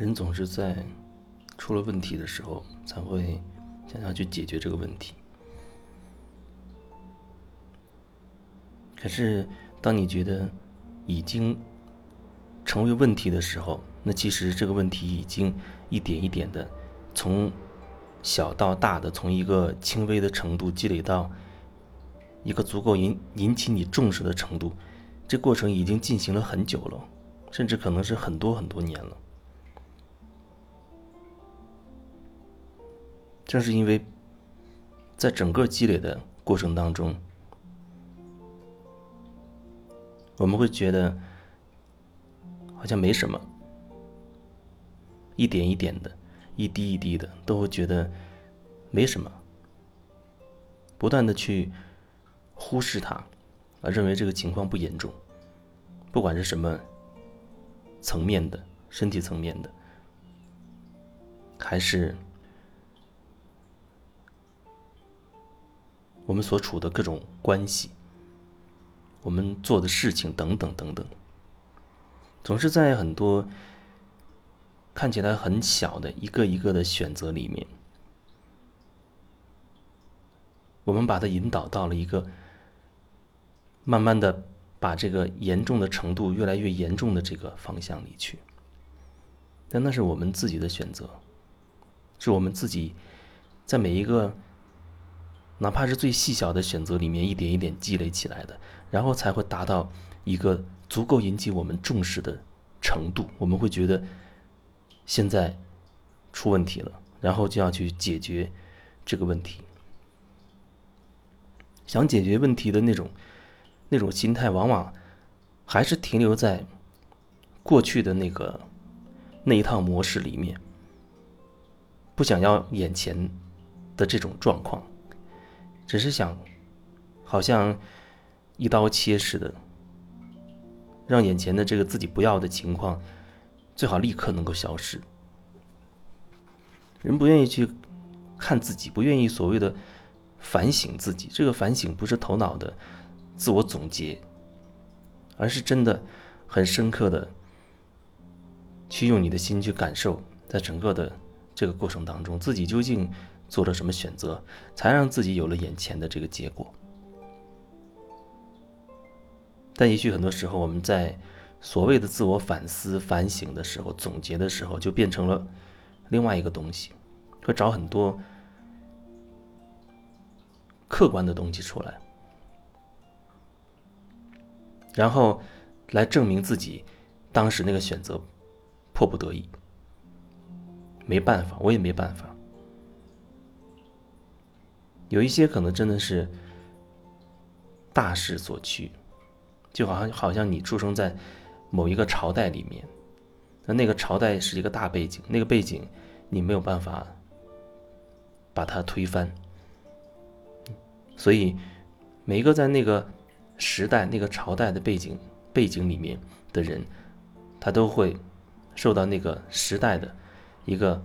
人总是在出了问题的时候，才会想要去解决这个问题。可是，当你觉得已经成为问题的时候，那其实这个问题已经一点一点的从小到大的，从一个轻微的程度积累到一个足够引引起你重视的程度，这过程已经进行了很久了。甚至可能是很多很多年了。正是因为，在整个积累的过程当中，我们会觉得好像没什么，一点一点的，一滴一滴的，都会觉得没什么，不断的去忽视它，而认为这个情况不严重，不管是什么。层面的身体层面的，还是我们所处的各种关系，我们做的事情等等等等，总是在很多看起来很小的一个一个的选择里面，我们把它引导到了一个慢慢的。把这个严重的程度越来越严重的这个方向里去，但那是我们自己的选择，是我们自己在每一个哪怕是最细小的选择里面一点一点积累起来的，然后才会达到一个足够引起我们重视的程度。我们会觉得现在出问题了，然后就要去解决这个问题，想解决问题的那种。那种心态往往还是停留在过去的那个那一套模式里面，不想要眼前的这种状况，只是想好像一刀切似的，让眼前的这个自己不要的情况最好立刻能够消失。人不愿意去看自己，不愿意所谓的反省自己，这个反省不是头脑的。自我总结，而是真的很深刻的去用你的心去感受，在整个的这个过程当中，自己究竟做了什么选择，才让自己有了眼前的这个结果。但也许很多时候，我们在所谓的自我反思、反省的时候、总结的时候，就变成了另外一个东西，会找很多客观的东西出来。然后，来证明自己当时那个选择迫不得已，没办法，我也没办法。有一些可能真的是大势所趋，就好像好像你出生在某一个朝代里面，那那个朝代是一个大背景，那个背景你没有办法把它推翻，所以每一个在那个。时代那个朝代的背景背景里面的人，他都会受到那个时代的一个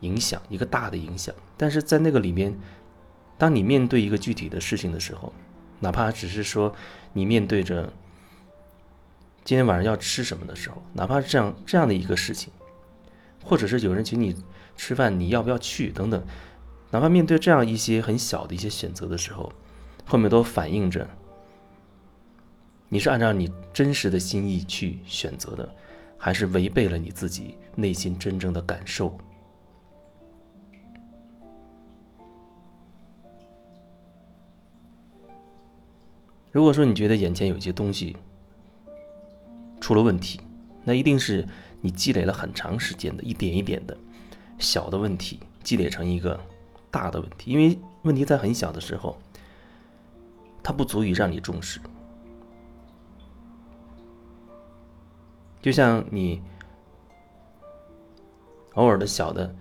影响，一个大的影响。但是在那个里面，当你面对一个具体的事情的时候，哪怕只是说你面对着今天晚上要吃什么的时候，哪怕是这样这样的一个事情，或者是有人请你吃饭，你要不要去等等，哪怕面对这样一些很小的一些选择的时候，后面都反映着。你是按照你真实的心意去选择的，还是违背了你自己内心真正的感受？如果说你觉得眼前有些东西出了问题，那一定是你积累了很长时间的一点一点的小的问题积累成一个大的问题。因为问题在很小的时候，它不足以让你重视。就像你偶尔的小的、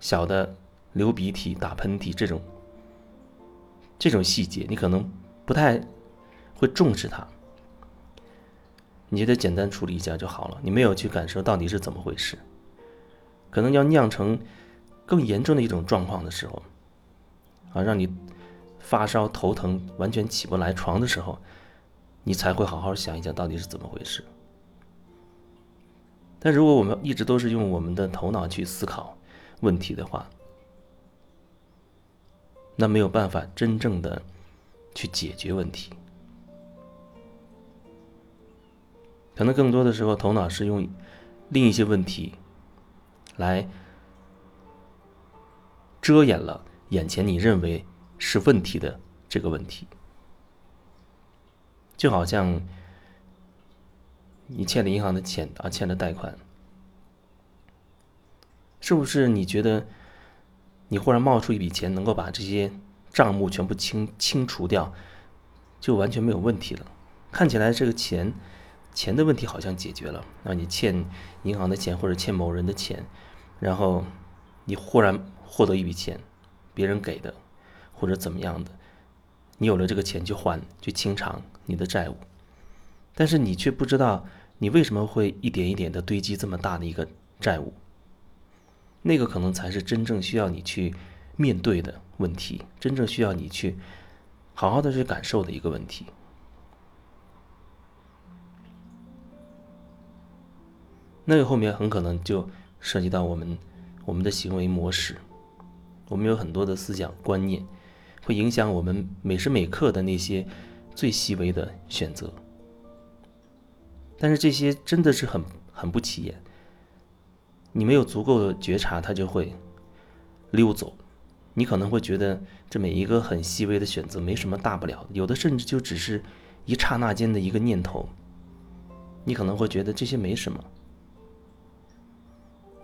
小的流鼻涕、打喷嚏这种这种细节，你可能不太会重视它，你觉得简单处理一下就好了。你没有去感受到底是怎么回事，可能要酿成更严重的一种状况的时候，啊，让你发烧、头疼、完全起不来床的时候，你才会好好想一想到底是怎么回事。但如果我们一直都是用我们的头脑去思考问题的话，那没有办法真正的去解决问题。可能更多的时候，头脑是用另一些问题来遮掩了眼前你认为是问题的这个问题，就好像。你欠了银行的钱啊，欠了贷款，是不是？你觉得你忽然冒出一笔钱，能够把这些账目全部清清除掉，就完全没有问题了？看起来这个钱钱的问题好像解决了。那你欠银行的钱或者欠某人的钱，然后你忽然获得一笔钱，别人给的或者怎么样的，你有了这个钱去还去清偿你的债务，但是你却不知道。你为什么会一点一点的堆积这么大的一个债务？那个可能才是真正需要你去面对的问题，真正需要你去好好的去感受的一个问题。那个后面很可能就涉及到我们我们的行为模式，我们有很多的思想观念，会影响我们每时每刻的那些最细微的选择。但是这些真的是很很不起眼，你没有足够的觉察，它就会溜走。你可能会觉得这每一个很细微的选择没什么大不了，有的甚至就只是一刹那间的一个念头，你可能会觉得这些没什么。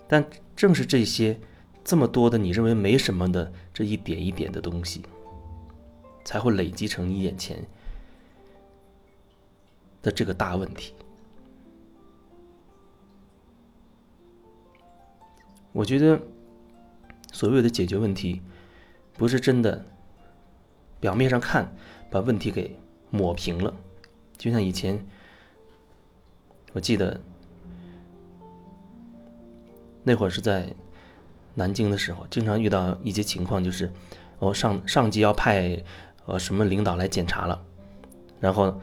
但正是这些这么多的你认为没什么的这一点一点的东西，才会累积成你眼前的这个大问题。我觉得，所谓的解决问题，不是真的表面上看把问题给抹平了。就像以前，我记得那会儿是在南京的时候，经常遇到一些情况，就是哦上上级要派呃什么领导来检查了，然后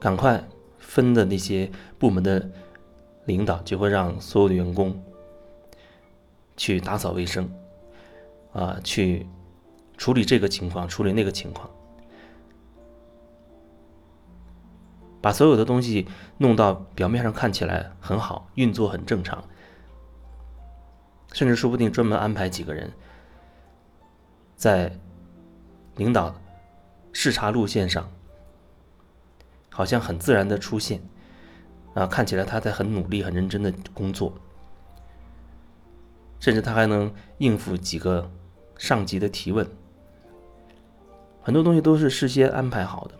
赶快分的那些部门的领导就会让所有的员工。去打扫卫生，啊，去处理这个情况，处理那个情况，把所有的东西弄到表面上看起来很好，运作很正常，甚至说不定专门安排几个人在领导视察路线上，好像很自然的出现，啊，看起来他在很努力、很认真的工作。甚至他还能应付几个上级的提问，很多东西都是事先安排好的。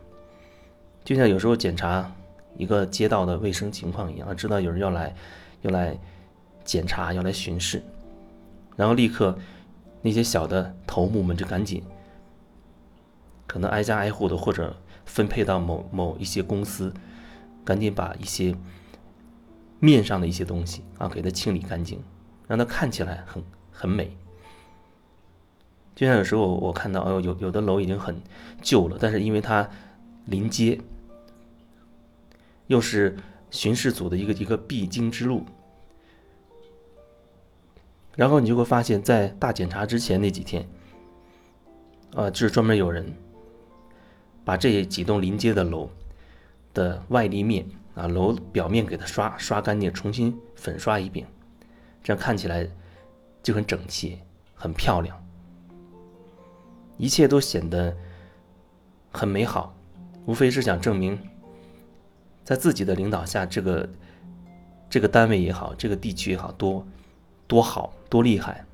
就像有时候检查一个街道的卫生情况一样，知道有人要来，要来检查，要来巡视，然后立刻那些小的头目们就赶紧，可能挨家挨户的或者分配到某某一些公司，赶紧把一些面上的一些东西啊给它清理干净。让它看起来很很美，就像有时候我看到，哦，有有的楼已经很旧了，但是因为它临街，又是巡视组的一个一个必经之路，然后你就会发现，在大检查之前那几天，啊，就是专门有人把这几栋临街的楼的外立面啊，楼表面给它刷刷干净，重新粉刷一遍。这样看起来就很整齐、很漂亮，一切都显得很美好，无非是想证明，在自己的领导下，这个这个单位也好，这个地区也好多多好多厉害，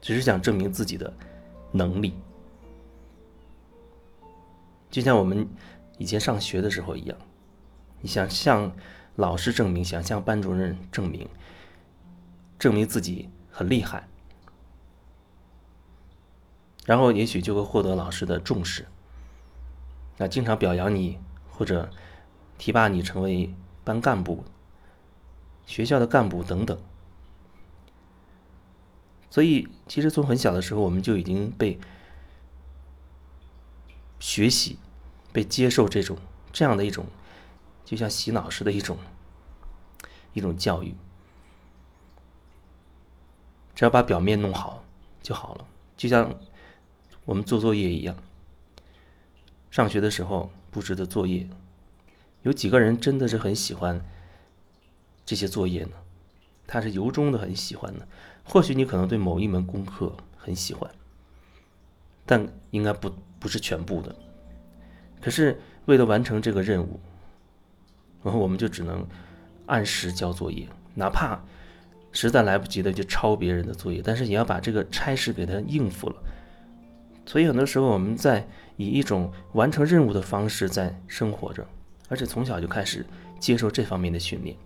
只是想证明自己的能力，就像我们以前上学的时候一样，你想向。老师证明，想向班主任证明，证明自己很厉害，然后也许就会获得老师的重视，那经常表扬你或者提拔你成为班干部、学校的干部等等。所以，其实从很小的时候，我们就已经被学习、被接受这种这样的一种。就像洗脑式的一种一种教育。只要把表面弄好就好了，就像我们做作业一样。上学的时候布置的作业，有几个人真的是很喜欢这些作业呢？他是由衷的很喜欢的。或许你可能对某一门功课很喜欢，但应该不不是全部的。可是为了完成这个任务，然后我们就只能按时交作业，哪怕实在来不及的就抄别人的作业，但是也要把这个差事给他应付了。所以很多时候我们在以一种完成任务的方式在生活着，而且从小就开始接受这方面的训练。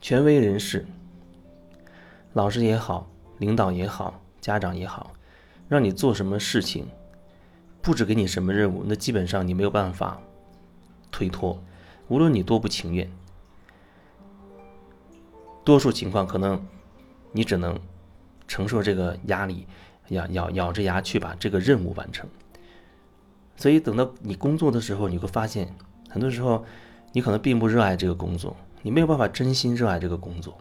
权威人士，老师也好，领导也好，家长也好，让你做什么事情，布置给你什么任务，那基本上你没有办法推脱，无论你多不情愿，多数情况可能你只能承受这个压力，咬咬咬着牙去把这个任务完成。所以等到你工作的时候，你会发现，很多时候你可能并不热爱这个工作。你没有办法真心热爱这个工作，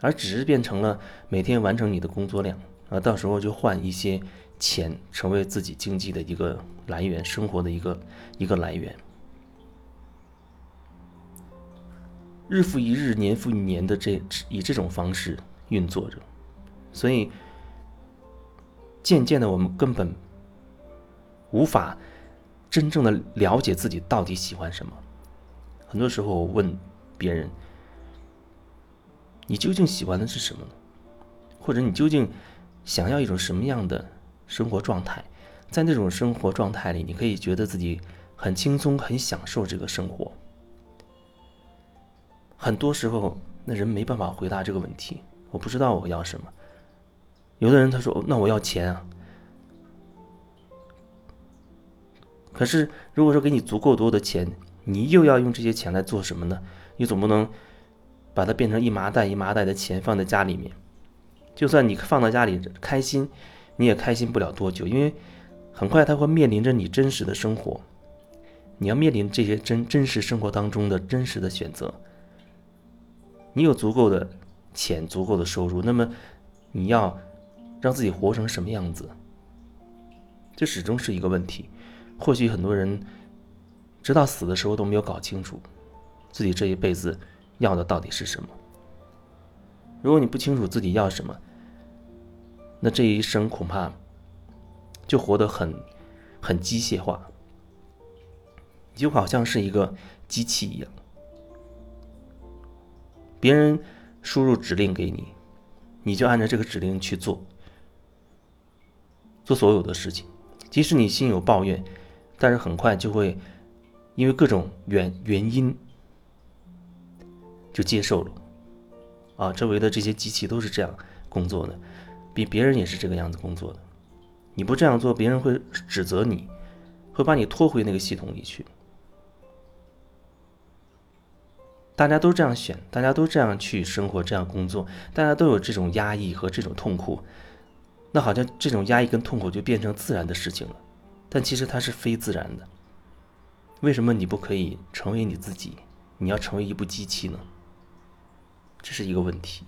而只是变成了每天完成你的工作量，啊，到时候就换一些钱，成为自己经济的一个来源，生活的一个一个来源。日复一日，年复一年的这以这种方式运作着，所以渐渐的，我们根本无法真正的了解自己到底喜欢什么。很多时候，问。别人，你究竟喜欢的是什么呢？或者你究竟想要一种什么样的生活状态？在那种生活状态里，你可以觉得自己很轻松、很享受这个生活。很多时候，那人没办法回答这个问题。我不知道我要什么。有的人他说：“那我要钱啊。”可是，如果说给你足够多的钱，你又要用这些钱来做什么呢？你总不能把它变成一麻袋一麻袋的钱放在家里面，就算你放到家里开心，你也开心不了多久，因为很快它会面临着你真实的生活，你要面临这些真真实生活当中的真实的选择。你有足够的钱，足够的收入，那么你要让自己活成什么样子？这始终是一个问题。或许很多人直到死的时候都没有搞清楚。自己这一辈子要的到底是什么？如果你不清楚自己要什么，那这一生恐怕就活得很很机械化，就好像是一个机器一样。别人输入指令给你，你就按照这个指令去做，做所有的事情。即使你心有抱怨，但是很快就会因为各种原原因。就接受了，啊，周围的这些机器都是这样工作的，比别人也是这个样子工作的。你不这样做，别人会指责你，会把你拖回那个系统里去。大家都这样选，大家都这样去生活，这样工作，大家都有这种压抑和这种痛苦，那好像这种压抑跟痛苦就变成自然的事情了，但其实它是非自然的。为什么你不可以成为你自己？你要成为一部机器呢？这是一个问题。